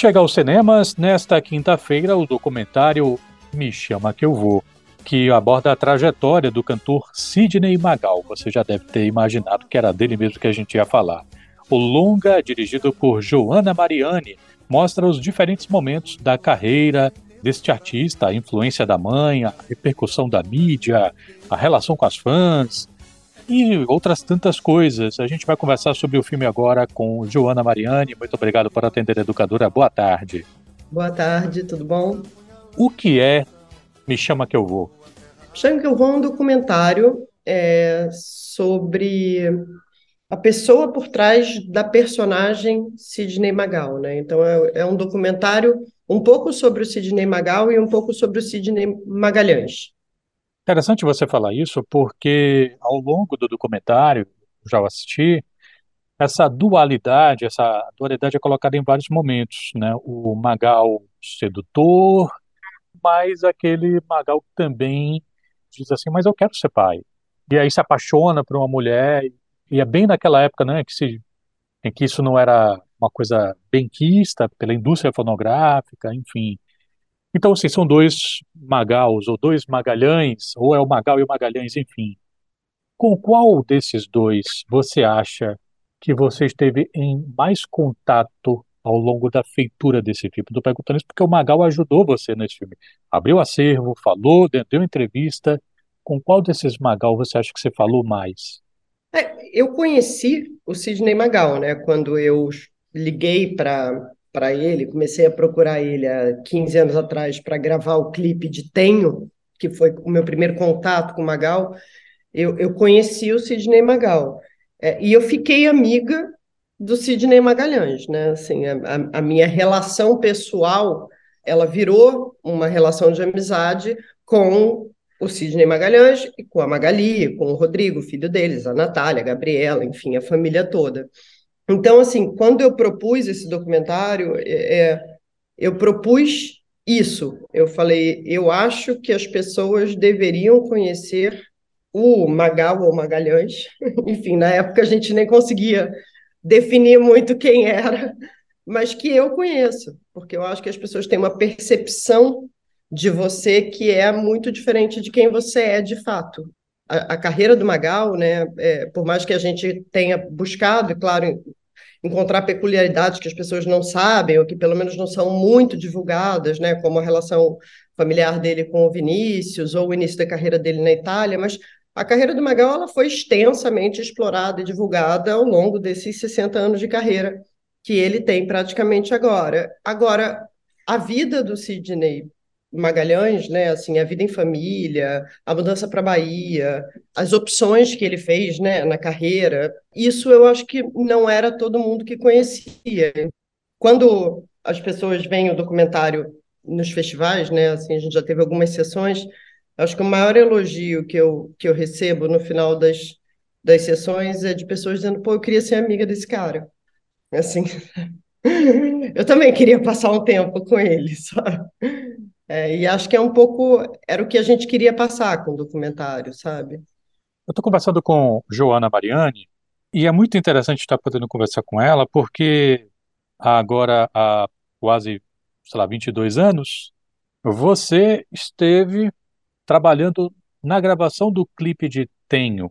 Chega aos cinemas nesta quinta-feira o documentário Me Chama Que Eu Vou, que aborda a trajetória do cantor Sidney Magal. Você já deve ter imaginado que era dele mesmo que a gente ia falar. O longa, dirigido por Joana Mariani, mostra os diferentes momentos da carreira deste artista, a influência da mãe, a repercussão da mídia, a relação com as fãs e outras tantas coisas. A gente vai conversar sobre o filme agora com Joana Mariani. Muito obrigado por atender educadora. Boa tarde. Boa tarde, tudo bom? O que é Me Chama Que Eu Vou? Chama Que Eu Vou é um documentário é, sobre a pessoa por trás da personagem Sidney Magal, né? Então é, é, um documentário um pouco sobre o Sidney Magal e um pouco sobre o Sidney Magalhães. Interessante você falar isso, porque ao longo do documentário, já assisti, essa dualidade, essa dualidade é colocada em vários momentos, né? O Magal sedutor, mas aquele Magal também diz assim, mas eu quero ser pai. E aí se apaixona por uma mulher e é bem naquela época, né, que se, em que isso não era uma coisa benquista pela indústria fonográfica, enfim. Então, assim, são dois Magaus, ou dois Magalhães, ou é o Magal e o Magalhães, enfim. Com qual desses dois você acha que você esteve em mais contato ao longo da feitura desse filme? Estou perguntando isso porque o Magal ajudou você nesse filme. Abriu acervo, falou, deu entrevista. Com qual desses Magal você acha que você falou mais? É, eu conheci o Sidney Magal, né? Quando eu liguei para para ele, comecei a procurar ele há 15 anos atrás para gravar o clipe de Tenho, que foi o meu primeiro contato com o Magal, eu, eu conheci o Sidney Magal. É, e eu fiquei amiga do Sidney Magalhães, né? Assim, a, a, minha relação pessoal, ela virou uma relação de amizade com o Sidney Magalhães e com a Magali, com o Rodrigo, filho deles, a Natália, a Gabriela, enfim, a família toda. Então, assim, quando eu propus esse documentário, é, é, eu propus isso. Eu falei, eu acho que as pessoas deveriam conhecer o Magal ou Magalhães. Enfim, na época a gente nem conseguia definir muito quem era, mas que eu conheço, porque eu acho que as pessoas têm uma percepção de você que é muito diferente de quem você é de fato. A, a carreira do Magal, né, é, por mais que a gente tenha buscado, claro, encontrar peculiaridades que as pessoas não sabem, ou que pelo menos não são muito divulgadas, né, como a relação familiar dele com o Vinícius, ou o início da carreira dele na Itália, mas a carreira do Magal ela foi extensamente explorada e divulgada ao longo desses 60 anos de carreira que ele tem praticamente agora. Agora, a vida do Sidney Magalhães, né, assim, a vida em família, a mudança para Bahia, as opções que ele fez, né, na carreira, isso eu acho que não era todo mundo que conhecia. Quando as pessoas veem o documentário nos festivais, né, assim, a gente já teve algumas sessões, acho que o maior elogio que eu, que eu recebo no final das, das sessões é de pessoas dizendo, pô, eu queria ser amiga desse cara. Assim, eu também queria passar um tempo com ele, sabe? É, e acho que é um pouco, era o que a gente queria passar com o documentário, sabe? Eu estou conversando com Joana Mariani e é muito interessante estar podendo conversar com ela porque agora há quase, sei lá, 22 anos, você esteve trabalhando na gravação do clipe de Tenho,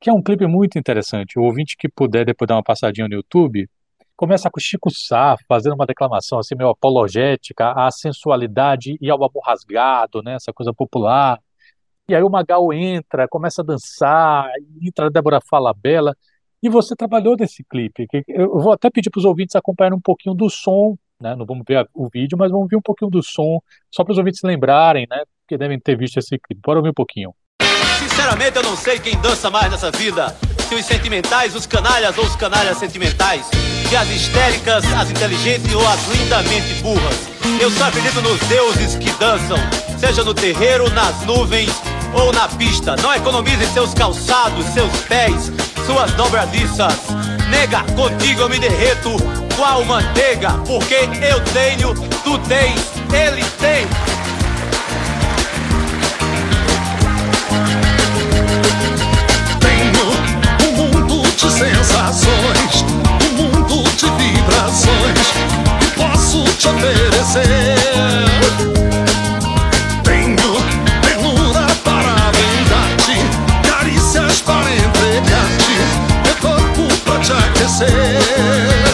que é um clipe muito interessante. O ouvinte que puder depois dar uma passadinha no YouTube, começa com Chico Sá fazendo uma declamação assim meio apologética à sensualidade e ao amor rasgado, né, essa coisa popular. E aí o Magal entra, começa a dançar, entra a Débora Fala Bela, e você trabalhou nesse clipe. Eu vou até pedir para os ouvintes acompanharem um pouquinho do som, né? Não vamos ver o vídeo, mas vamos ver um pouquinho do som, só para os ouvintes lembrarem, né? Porque devem ter visto esse clipe. Bora ouvir um pouquinho. Sinceramente, eu não sei quem dança mais nessa vida. Os sentimentais, os canalhas ou os canalhas sentimentais. Se as histéricas, as inteligentes ou as lindamente burras. Eu só acredito nos deuses que dançam, seja no terreiro, nas nuvens ou na pista. Não economize seus calçados, seus pés, suas dobradiças. Nega, contigo eu me derreto qual manteiga, porque eu tenho, tu tens, ele tem. Sensações, um mundo de vibrações. E posso oferecer. gente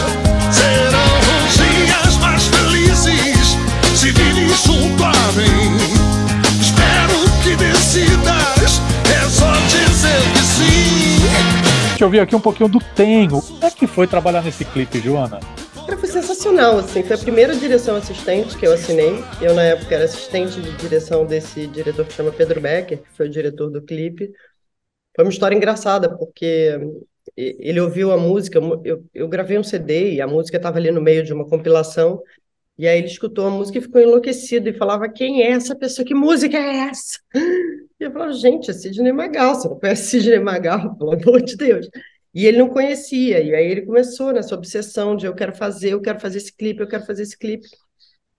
ouvir aqui um pouquinho do Tengo. Como é que foi trabalhar nesse clipe, Joana? Foi sensacional, assim. Foi a primeira direção assistente que eu assinei. Eu, na época, era assistente de direção desse diretor que chama Pedro Becker, que foi o diretor do clipe. Foi uma história engraçada, porque ele ouviu a música, eu, eu gravei um CD e a música estava ali no meio de uma compilação, e aí ele escutou a música e ficou enlouquecido e falava: Quem é essa pessoa? Que música é essa? E eu falava: Gente, é Sidney Magal. Você não conhece Sidney Magal? Pelo amor de Deus. E ele não conhecia. E aí ele começou nessa obsessão de: Eu quero fazer, eu quero fazer esse clipe, eu quero fazer esse clipe.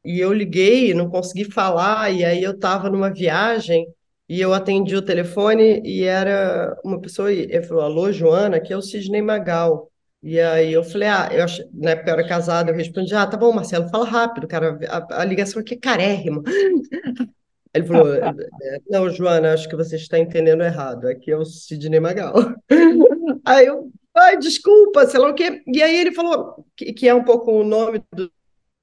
E eu liguei, não consegui falar. E aí eu estava numa viagem e eu atendi o telefone e era uma pessoa. Ele falou: Alô, Joana, aqui é o Sidney Magal. E aí eu falei, ah, eu ach... na época eu era casada, eu respondi, ah, tá bom, Marcelo, fala rápido, cara, a, a ligação aqui é carérrima. Ele falou, é, não, Joana, acho que você está entendendo errado, aqui é o Sidney Magal. Aí eu, ai, desculpa, sei lá o quê. E aí ele falou, que, que é um pouco o nome do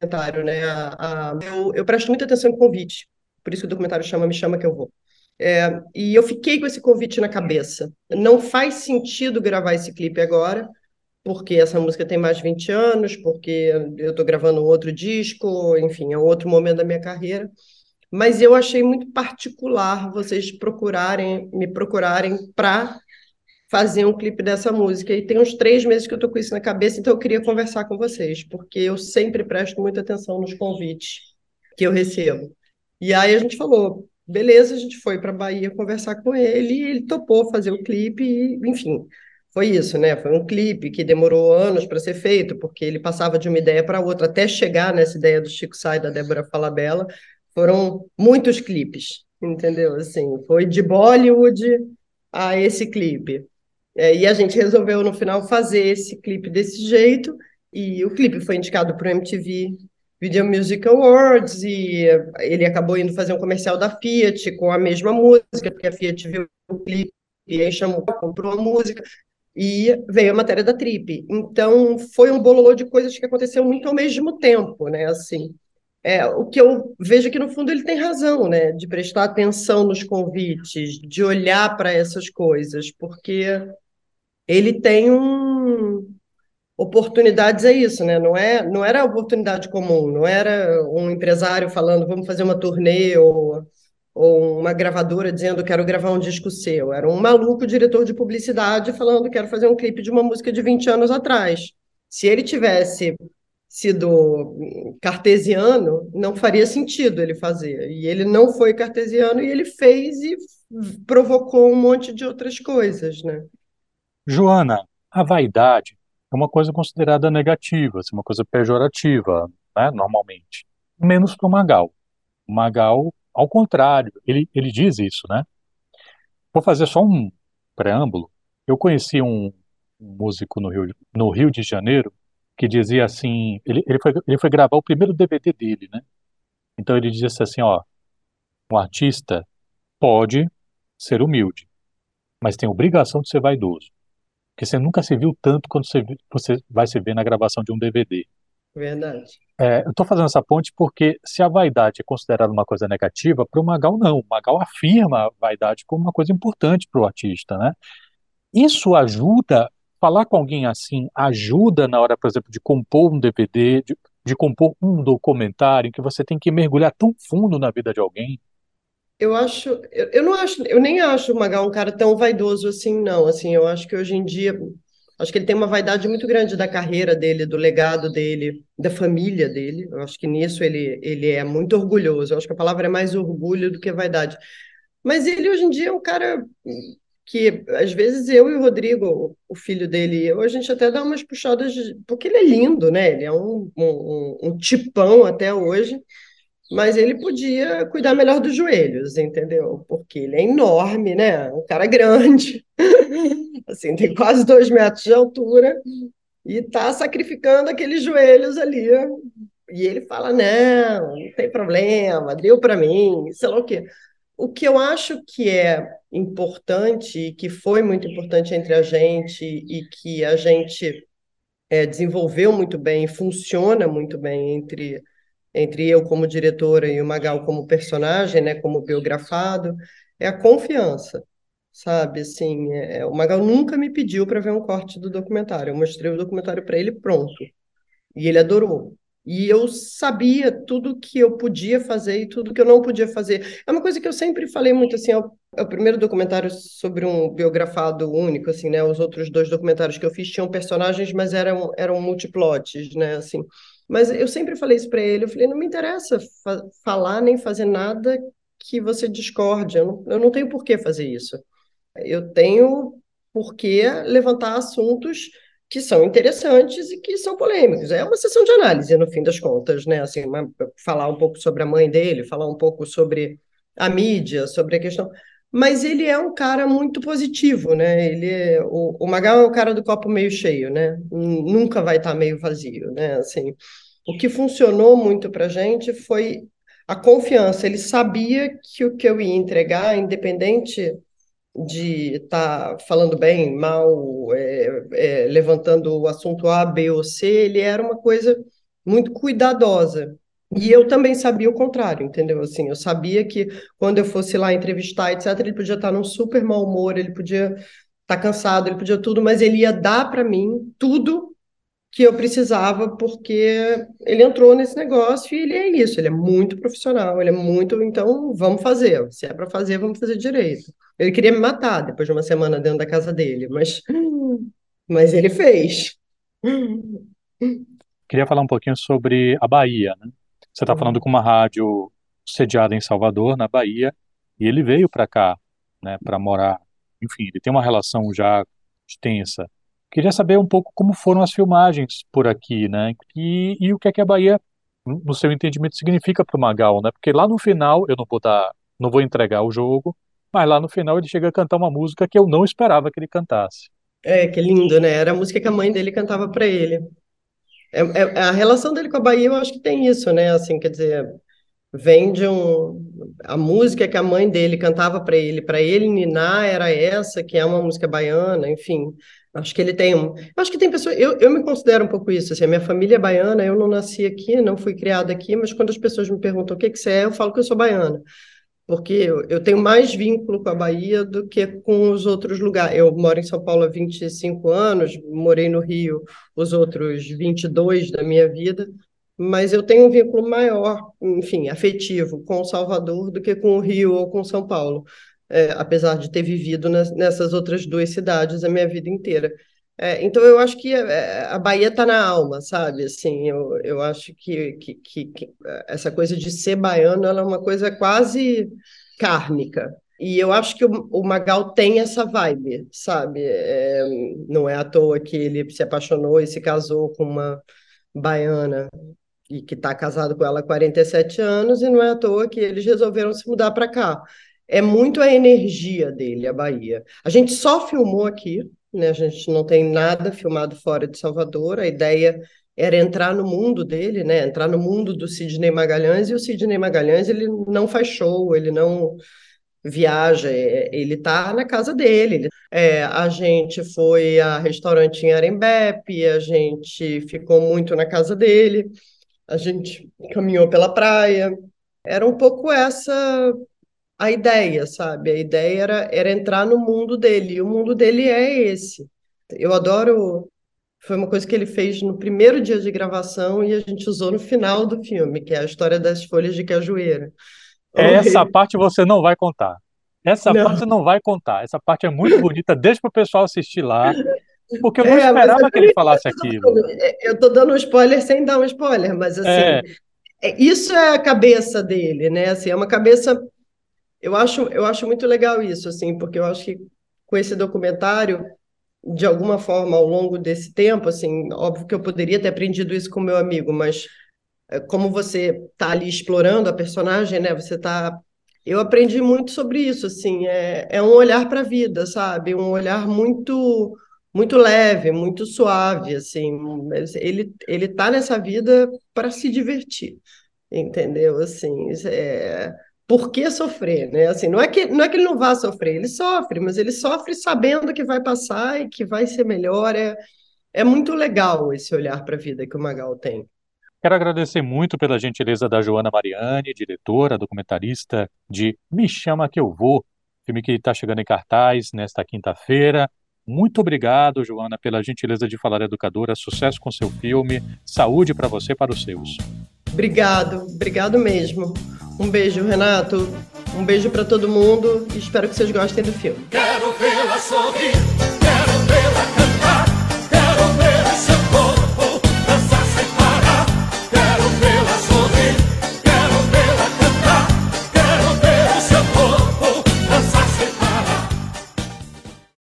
documentário, né? A, a, eu, eu presto muita atenção em convite, por isso que o documentário chama Me Chama Que Eu Vou. É, e eu fiquei com esse convite na cabeça. Não faz sentido gravar esse clipe agora, porque essa música tem mais de 20 anos, porque eu estou gravando outro disco, enfim, é outro momento da minha carreira. Mas eu achei muito particular vocês procurarem, me procurarem para fazer um clipe dessa música. E tem uns três meses que eu estou com isso na cabeça, então eu queria conversar com vocês, porque eu sempre presto muita atenção nos convites que eu recebo. E aí a gente falou, beleza, a gente foi para Bahia conversar com ele, e ele topou fazer o clipe, e, enfim, foi isso, né? Foi um clipe que demorou anos para ser feito, porque ele passava de uma ideia para outra, até chegar nessa ideia do Chico Sai, da Débora Falabella, foram muitos clipes, entendeu? Assim, foi de Bollywood a esse clipe. É, e a gente resolveu, no final, fazer esse clipe desse jeito, e o clipe foi indicado para o MTV Video Music Awards, e ele acabou indo fazer um comercial da Fiat com a mesma música, porque a Fiat viu o clipe e aí chamou, comprou a música e veio a matéria da Trip. Então, foi um bololô de coisas que aconteceu muito ao mesmo tempo, né? Assim, é, o que eu vejo que, no fundo, ele tem razão, né? De prestar atenção nos convites, de olhar para essas coisas, porque ele tem um... Oportunidades é isso, né? Não, é, não era oportunidade comum, não era um empresário falando vamos fazer uma turnê ou ou uma gravadora dizendo quero gravar um disco seu. Era um maluco diretor de publicidade falando quero fazer um clipe de uma música de 20 anos atrás. Se ele tivesse sido cartesiano, não faria sentido ele fazer. E ele não foi cartesiano e ele fez e provocou um monte de outras coisas, né? Joana, a vaidade é uma coisa considerada negativa, assim, uma coisa pejorativa, né, normalmente. Menos para o Magal. O Magal ao contrário, ele, ele diz isso, né? Vou fazer só um preâmbulo. Eu conheci um, músico no Rio, no Rio de Janeiro que dizia assim, ele, ele, foi, ele foi gravar o primeiro DVD dele, né? Então ele disse assim, ó, um artista pode ser humilde, mas tem obrigação de ser vaidoso. Porque você nunca se viu tanto quando você, você vai se ver na gravação de um DVD. Verdade. É, eu estou fazendo essa ponte porque se a vaidade é considerada uma coisa negativa, para o Magal não. O Magal afirma a vaidade como uma coisa importante para o artista, né? Isso ajuda, falar com alguém assim, ajuda na hora, por exemplo, de compor um DVD, de, de compor um documentário em que você tem que mergulhar tão fundo na vida de alguém. Eu acho, eu, eu não acho, eu nem acho o Magal um cara tão vaidoso assim, não. Assim, eu acho que hoje em dia Acho que ele tem uma vaidade muito grande da carreira dele, do legado dele, da família dele. Eu acho que nisso ele, ele é muito orgulhoso. Eu acho que a palavra é mais orgulho do que vaidade. Mas ele hoje em dia é um cara que, às vezes, eu e o Rodrigo, o filho dele, eu, a gente até dá umas puxadas, de... porque ele é lindo, né? Ele é um, um, um tipão até hoje mas ele podia cuidar melhor dos joelhos, entendeu? Porque ele é enorme, né? Um cara grande, assim, tem quase dois metros de altura e está sacrificando aqueles joelhos ali. E ele fala: não, não tem problema, deu para mim, sei lá o quê. O que eu acho que é importante, que foi muito importante entre a gente e que a gente é, desenvolveu muito bem, funciona muito bem entre, entre eu como diretora e o Magal como personagem, né, como biografado, é a confiança, sabe? Assim, é, o Magal nunca me pediu para ver um corte do documentário. Eu mostrei o documentário para ele pronto e ele adorou. E eu sabia tudo que eu podia fazer e tudo que eu não podia fazer. É uma coisa que eu sempre falei muito assim, é o, é o primeiro documentário sobre um biografado único, assim, né? Os outros dois documentários que eu fiz tinham personagens, mas eram eram multiplotes, né, assim. Mas eu sempre falei isso para ele, eu falei, não me interessa fa falar nem fazer nada que você discorde, eu não, eu não tenho por que fazer isso. Eu tenho por que levantar assuntos que são interessantes e que são polêmicos. É uma sessão de análise, no fim das contas, né? Assim, uma, falar um pouco sobre a mãe dele, falar um pouco sobre a mídia, sobre a questão. Mas ele é um cara muito positivo, né? Ele é, o, o Magal é o cara do copo meio cheio, né? Nunca vai estar meio vazio, né? Assim, o que funcionou muito para gente foi a confiança. Ele sabia que o que eu ia entregar, independente de estar tá falando bem, mal, é, é, levantando o assunto A, B ou C, ele era uma coisa muito cuidadosa. E eu também sabia o contrário, entendeu? Assim, eu sabia que quando eu fosse lá entrevistar, etc., ele podia estar num super mau humor, ele podia estar cansado, ele podia tudo, mas ele ia dar para mim tudo que eu precisava, porque ele entrou nesse negócio e ele é isso, ele é muito profissional, ele é muito, então vamos fazer, se é para fazer, vamos fazer direito. Ele queria me matar depois de uma semana dentro da casa dele, mas, mas ele fez. Queria falar um pouquinho sobre a Bahia, né? Você está uhum. falando com uma rádio sediada em Salvador, na Bahia, e ele veio para cá, né, para morar. Enfim, ele tem uma relação já extensa Queria saber um pouco como foram as filmagens por aqui, né? E, e o que é que a Bahia, no seu entendimento, significa para o Magal, né? Porque lá no final, eu não vou dar, não vou entregar o jogo, mas lá no final ele chega a cantar uma música que eu não esperava que ele cantasse. É, que lindo, né? Era a música que a mãe dele cantava para ele. É, é, a relação dele com a Bahia, eu acho que tem isso, né? Assim, quer dizer, vem de um a música que a mãe dele cantava para ele, para ele ninar era essa, que é uma música baiana, enfim. Acho que ele tem um. Acho que tem pessoas. Eu, eu me considero um pouco isso. Assim, a minha família é baiana, eu não nasci aqui, não fui criada aqui, mas quando as pessoas me perguntam o que, que você é, eu falo que eu sou baiana. Porque eu, eu tenho mais vínculo com a Bahia do que com os outros lugares. Eu moro em São Paulo há 25 anos, morei no Rio os outros 22 da minha vida, mas eu tenho um vínculo maior, enfim, afetivo com Salvador do que com o Rio ou com São Paulo é, apesar de ter vivido nessas outras duas cidades a minha vida inteira. É, então eu acho que a, a Bahia está na alma, sabe? Assim, eu, eu acho que, que, que, que, essa coisa de ser baiano é uma coisa quase kármica. E eu acho que o, o Magal tem essa vibe, sabe? É, não é à toa que ele se apaixonou e se casou com uma baiana e que está casado com ela há 47 anos, e não é à toa que eles resolveram se mudar para cá é muito a energia dele, a Bahia. A gente só filmou aqui, né? A gente não tem nada filmado fora de Salvador. A ideia era entrar no mundo dele, né? Entrar no mundo do Sidney Magalhães e o Sidney Magalhães ele não faz show, ele não viaja, é, ele está na casa dele. É, a gente foi a restaurante em Arembepe, a gente ficou muito na casa dele, a gente caminhou pela praia. Era um pouco essa a ideia, sabe? A ideia era, era entrar no mundo dele, e o mundo dele é esse. Eu adoro. Foi uma coisa que ele fez no primeiro dia de gravação e a gente usou no final do filme, que é a história das folhas de cajueira. Essa parte você não vai contar. Essa não. parte não vai contar. Essa parte é muito bonita, deixa para o pessoal assistir lá. Porque eu não é, esperava que ele falasse aquilo. Eu estou dando um spoiler sem dar um spoiler, mas assim, é. é. isso é a cabeça dele, né? Assim, é uma cabeça eu acho, eu acho muito legal isso, assim, porque eu acho que com esse documentário, de alguma forma, ao longo desse tempo, assim, óbvio que eu poderia ter aprendido isso com meu amigo, mas é, como você está ali explorando a personagem, né? Você está eu aprendi muito sobre isso, assim, é, é um olhar para a vida, sabe? Um olhar muito muito leve, muito suave, assim. Ele ele tá nessa vida para se divertir, entendeu? Assim, é... por que sofrer, né? Assim, não é que não é que ele não vá sofrer, ele sofre, mas ele sofre sabendo que vai passar e que vai ser melhor. É, é muito legal esse olhar para a vida que o Magal tem. Quero agradecer muito pela gentileza da Joana Mariani, diretora, documentarista de Me Chama Que Eu Vou, filme que está chegando em cartaz nesta quinta-feira. Muito obrigado, Joana, pela gentileza de falar educadora. Sucesso com seu filme. Saúde para você e para os seus. Obrigado, obrigado mesmo. Um beijo, Renato. Um beijo para todo mundo espero que vocês gostem do filme. Quero sorrir. Quero